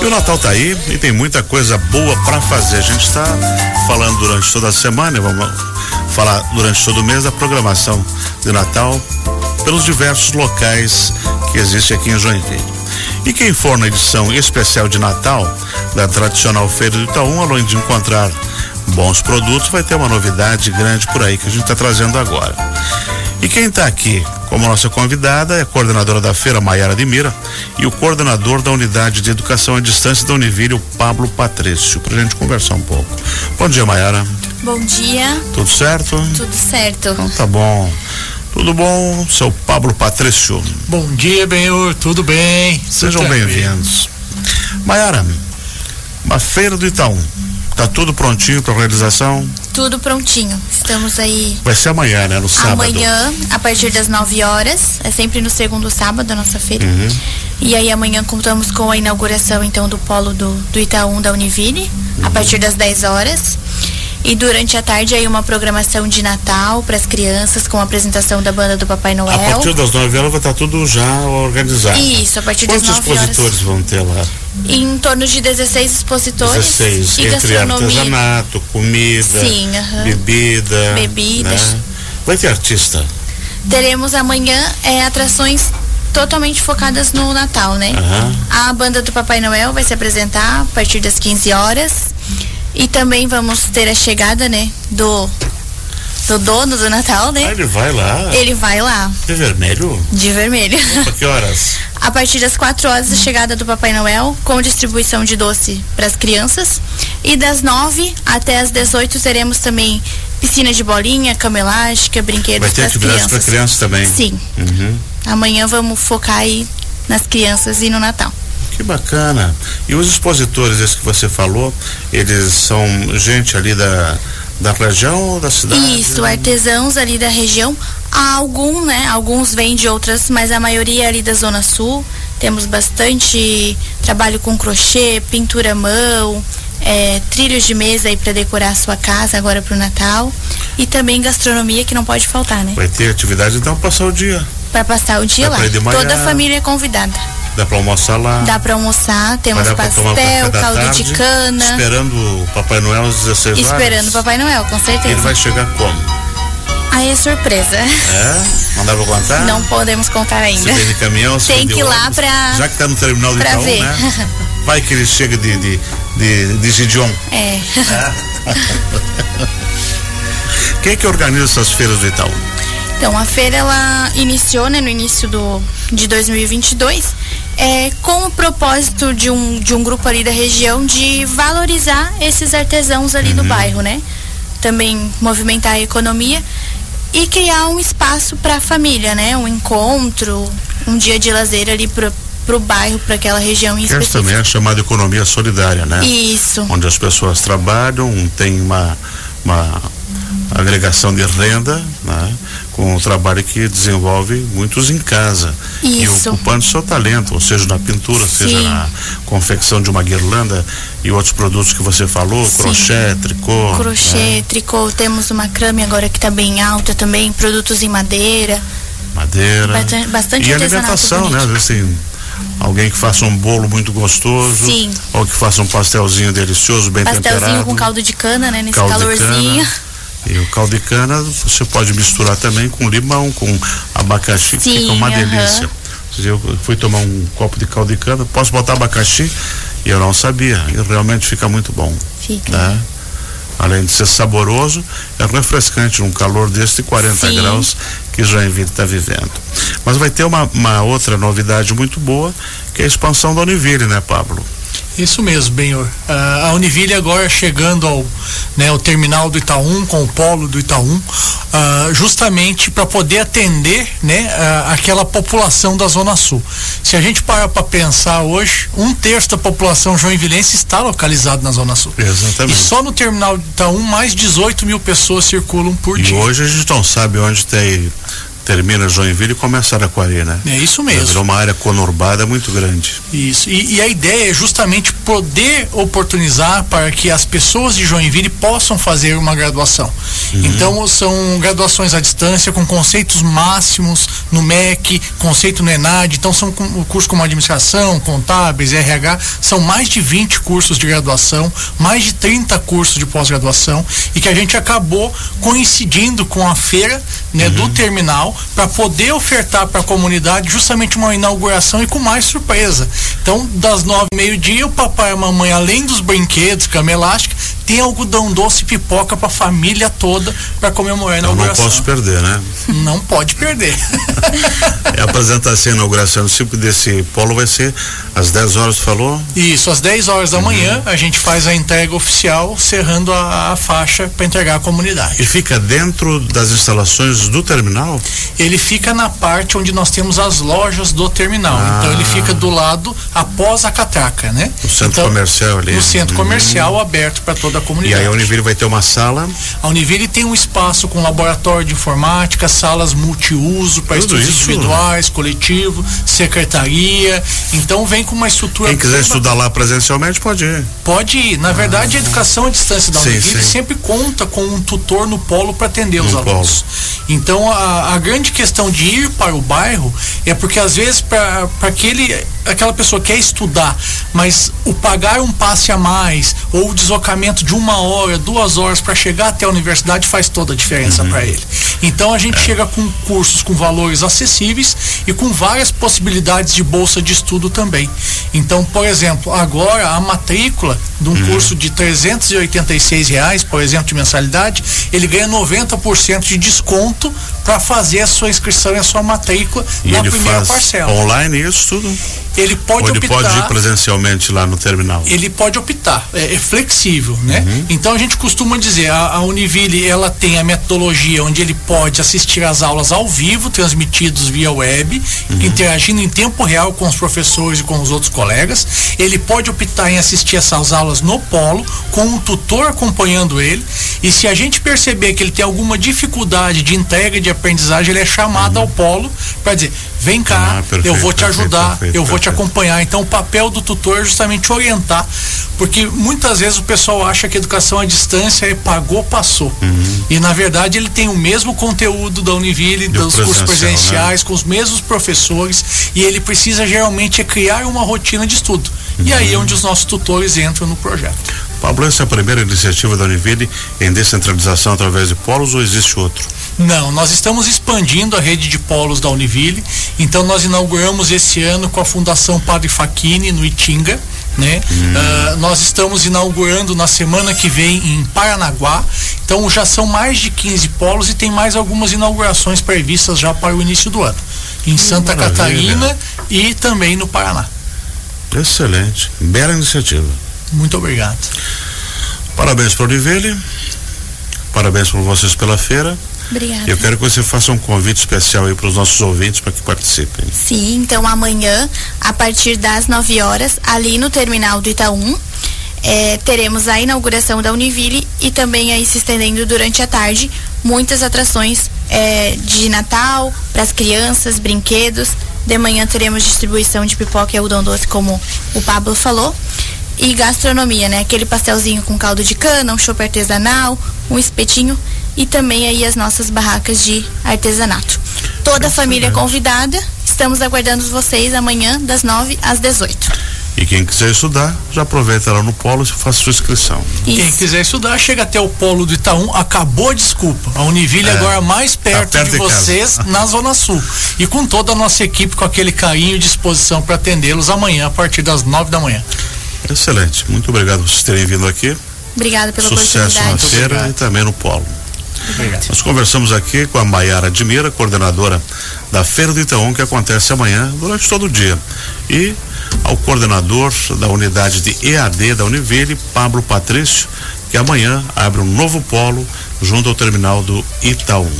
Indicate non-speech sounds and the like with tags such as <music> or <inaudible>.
E o Natal tá aí e tem muita coisa boa para fazer. A gente está falando durante toda a semana, vamos falar durante todo o mês da programação de Natal pelos diversos locais que existem aqui em Joinville. E quem for na edição especial de Natal da tradicional Feira do Itaú, além de encontrar bons produtos, vai ter uma novidade grande por aí que a gente está trazendo agora. E quem está aqui como nossa convidada é a coordenadora da feira, Maiara de Mira, e o coordenador da unidade de educação à distância da Univille, o Pablo Patrício, para a gente conversar um pouco. Bom dia, Maiara. Bom dia. Tudo certo? Tudo certo. Então tá bom. Tudo bom, seu Pablo Patrício? Bom dia, Benhor, tudo bem? Sejam bem-vindos. Maiara, uma feira do Itaú. Tá tudo prontinho para realização? Tudo prontinho. Estamos aí. Vai ser amanhã, né? No sábado. Amanhã, a partir das 9 horas. É sempre no segundo sábado a nossa feira. Uhum. E aí amanhã contamos com a inauguração então do polo do, do Itaú da Univille, uhum. a partir das 10 horas. E durante a tarde aí uma programação de Natal para as crianças com a apresentação da banda do Papai Noel. A partir das 9 horas vai estar tudo já organizado. Isso, a partir Quantos das 9 horas. Quantos expositores vão ter lá? Em torno de 16 expositores. 16, e entre artesanato, comida, Sim, uh -huh. bebida. Bebidas. Né? Vai ter artista? Teremos amanhã é, atrações totalmente focadas no Natal, né? Uhum. A banda do Papai Noel vai se apresentar a partir das 15 horas. E também vamos ter a chegada, né, do do dono do Natal, né? Ah, ele vai lá? Ele vai lá. De vermelho? De vermelho. A que horas? <laughs> a partir das 4 horas a chegada do Papai Noel, com distribuição de doce para as crianças. E das 9 até as 18 teremos também piscina de bolinha, cama elástica, brinquedos Vai ter atividades para crianças também? Sim. Uhum. Amanhã vamos focar aí nas crianças e no Natal. Que bacana. E os expositores, esses que você falou, eles são gente ali da, da região ou da cidade? Isso, artesãos ali da região. Há algum, né? Alguns vêm de outras, mas a maioria é ali da Zona Sul. Temos bastante trabalho com crochê, pintura à mão, é, trilhos de mesa aí para decorar a sua casa agora para o Natal. E também gastronomia que não pode faltar, né? Vai ter atividade então passar o dia. Para passar o dia Vai lá. Toda a família é convidada. Dá para almoçar lá? Dá para almoçar, temos pastel, um caldo tarde, de cana. Esperando o Papai Noel às 16 horas. Esperando o Papai Noel, com certeza. Ele vai chegar como? Aí é surpresa. É? Não dá pra contar? Não podemos contar ainda. Se de caminhão, se Tem que ir lá pra. Já que tá no terminal do Itaú, ver. né? <laughs> Vai que ele chega de, de, de, de Gideon. É. é. <laughs> Quem é que organiza essas feiras do Itaú? Então, a feira ela iniciou né, no início do, de 2022 é, com o propósito de um, de um grupo ali da região de valorizar esses artesãos ali uhum. do bairro, né? Também movimentar a economia e criar um espaço para a família, né? Um encontro, um dia de lazer ali para para o bairro, para aquela região em específico. Essa também é chamada economia solidária, né? Isso. Onde as pessoas trabalham, tem uma, uma agregação de renda, né? Com o trabalho que desenvolve muitos em casa. Isso. E ocupando seu talento, ou seja, na pintura, Sim. seja na confecção de uma guirlanda e outros produtos que você falou, Sim. crochê, tricô. Crochê, né? tricô, temos uma crame agora que está bem alta também, produtos em madeira. Madeira. Bastante, bastante e alimentação, né? Às vezes tem alguém que faça um bolo muito gostoso. Sim. Ou que faça um pastelzinho delicioso, bem pastelzinho temperado. Pastelzinho com caldo de cana, né? Nesse caldo calorzinho. E o caldo de cana você pode misturar também com limão, com abacaxi, que Sim, fica uma delícia. Eu fui tomar um copo de caldo de cana, posso botar abacaxi? E eu não sabia, e realmente fica muito bom. Fica. Né? Além de ser saboroso, é refrescante num calor desse de 40 Sim. graus que Joinville está vivendo. Mas vai ter uma, uma outra novidade muito boa, que é a expansão da Univille, né, Pablo? Isso mesmo, Benhor. Uh, a Univille agora chegando ao, né, ao terminal do Itaú, com o polo do Itaú, uh, justamente para poder atender né, uh, aquela população da Zona Sul. Se a gente parar para pensar hoje, um terço da população joinvilense está localizado na Zona Sul. Exatamente. E só no terminal do Itaú, mais 18 mil pessoas circulam por e dia. E hoje a gente não sabe onde tem termina Joinville e começa Araquari, né? É isso mesmo. Virou uma área conurbada muito grande. Isso. E, e, a ideia é justamente poder oportunizar para que as pessoas de Joinville possam fazer uma graduação. Uhum. Então, são graduações à distância com conceitos máximos no MEC, conceito no ENAD. Então, são cursos como administração, contábeis, RH. São mais de 20 cursos de graduação, mais de 30 cursos de pós-graduação e que a gente acabou coincidindo com a feira né, uhum. do terminal para poder ofertar para a comunidade justamente uma inauguração e com mais surpresa. Então, das nove meio-dia, o papai e a mamãe, além dos brinquedos, cama elástica, tem algodão doce e pipoca para a família toda para comemorar a inauguração. Eu não posso perder, né? Não pode perder. <laughs> é a apresentação e inauguração desse polo vai ser às 10 horas, falou? Isso, às 10 horas da uhum. manhã a gente faz a entrega oficial, cerrando a, a faixa para entregar à comunidade. E fica dentro das instalações do terminal? Ele fica na parte onde nós temos as lojas do terminal. Ah. Então ele fica do lado após a catraca, né? No centro então, comercial ali. No centro uhum. comercial aberto para toda a comunidade. E aí a Univille vai ter uma sala? A Univille tem um espaço com laboratório de informática, salas multiuso para estudos isso? individuais, coletivo, secretaria. Então vem com uma estrutura. Quem quiser estudar lá presencialmente pode ir. Pode ir. Na verdade, a educação à distância da Univille sempre conta com um tutor no polo para atender no os alunos. Polo. Então a, a, grande questão de ir para o bairro é porque às vezes para aquele aquela pessoa quer estudar, mas o pagar um passe a mais ou o deslocamento de uma hora, duas horas para chegar até a universidade faz toda a diferença uhum. para ele. Então a gente é. chega com cursos com valores acessíveis e com várias possibilidades de bolsa de estudo também. Então, por exemplo, agora a matrícula de um uhum. curso de 386 reais, por exemplo, de mensalidade, ele ganha 90% de desconto para fazer a sua inscrição e a sua matrícula e na primeira parcela. Online isso tudo? Ele pode Ou ele optar. pode ir presencialmente lá no terminal. Ele pode optar, é, é flexível, né? Uhum. Então a gente costuma dizer, a, a, Univille ela tem a metodologia onde ele pode assistir às aulas ao vivo, transmitidos via web, uhum. interagindo em tempo real com os professores e com os outros colegas. Ele pode optar em assistir essas aulas no polo, com um tutor acompanhando ele. E se a gente perceber que ele tem alguma dificuldade de entrega de aprendizagem, ele é chamado uhum. ao polo para dizer, vem cá, ah, perfeito, eu vou te ajudar, perfeito, eu vou te acompanhar. Então, o papel do tutor é justamente orientar, porque muitas vezes o pessoal acha que a educação à distância é pagou, passou. Uhum. E, na verdade, ele tem o mesmo conteúdo da Univille, dos cursos presenciais, né? com os mesmos professores, e ele precisa geralmente é criar uma rotina de estudo. Uhum. E aí é onde os nossos tutores entram no projeto. Pablo, essa é a primeira iniciativa da Univille em descentralização através de polos ou existe outro? Não, nós estamos expandindo a rede de polos da Univille. Então nós inauguramos esse ano com a Fundação Padre Faquini no Itinga. Né? Hum. Uh, nós estamos inaugurando na semana que vem em Paranaguá. Então já são mais de 15 polos e tem mais algumas inaugurações previstas já para o início do ano. Em Santa Maravilha. Catarina e também no Paraná. Excelente. Bela iniciativa. Muito obrigado. Parabéns para o Univille. Parabéns para vocês pela feira. Obrigada. Eu quero que você faça um convite especial aí para os nossos ouvintes para que participem. Sim, então amanhã, a partir das 9 horas, ali no terminal do Itaú, é, teremos a inauguração da Univille e também aí se estendendo durante a tarde muitas atrações é, de Natal para as crianças, brinquedos. De manhã teremos distribuição de pipoca e algodão doce, como o Pablo falou. E gastronomia, né? Aquele pastelzinho com caldo de cana, um chopp artesanal, um espetinho e também aí as nossas barracas de artesanato. Toda a família convidada, estamos aguardando vocês amanhã das 9 às 18. E quem quiser estudar, já aproveita lá no polo e faça sua inscrição. Isso. Quem quiser estudar, chega até o polo do Itaú, acabou, desculpa. A Univille é, agora mais perto, tá perto de, de vocês, <laughs> na Zona Sul. E com toda a nossa equipe, com aquele carinho e disposição para atendê-los amanhã, a partir das 9 da manhã. Excelente. Muito obrigado por vocês terem vindo aqui. Obrigada pela Sucesso oportunidade. Sucesso na feira e também no polo. Obrigado. Nós conversamos aqui com a Maiara Admira, coordenadora da Feira do Itaú, que acontece amanhã durante todo o dia. E ao coordenador da unidade de EAD da Univille, Pablo Patrício, que amanhã abre um novo polo junto ao terminal do Itaú.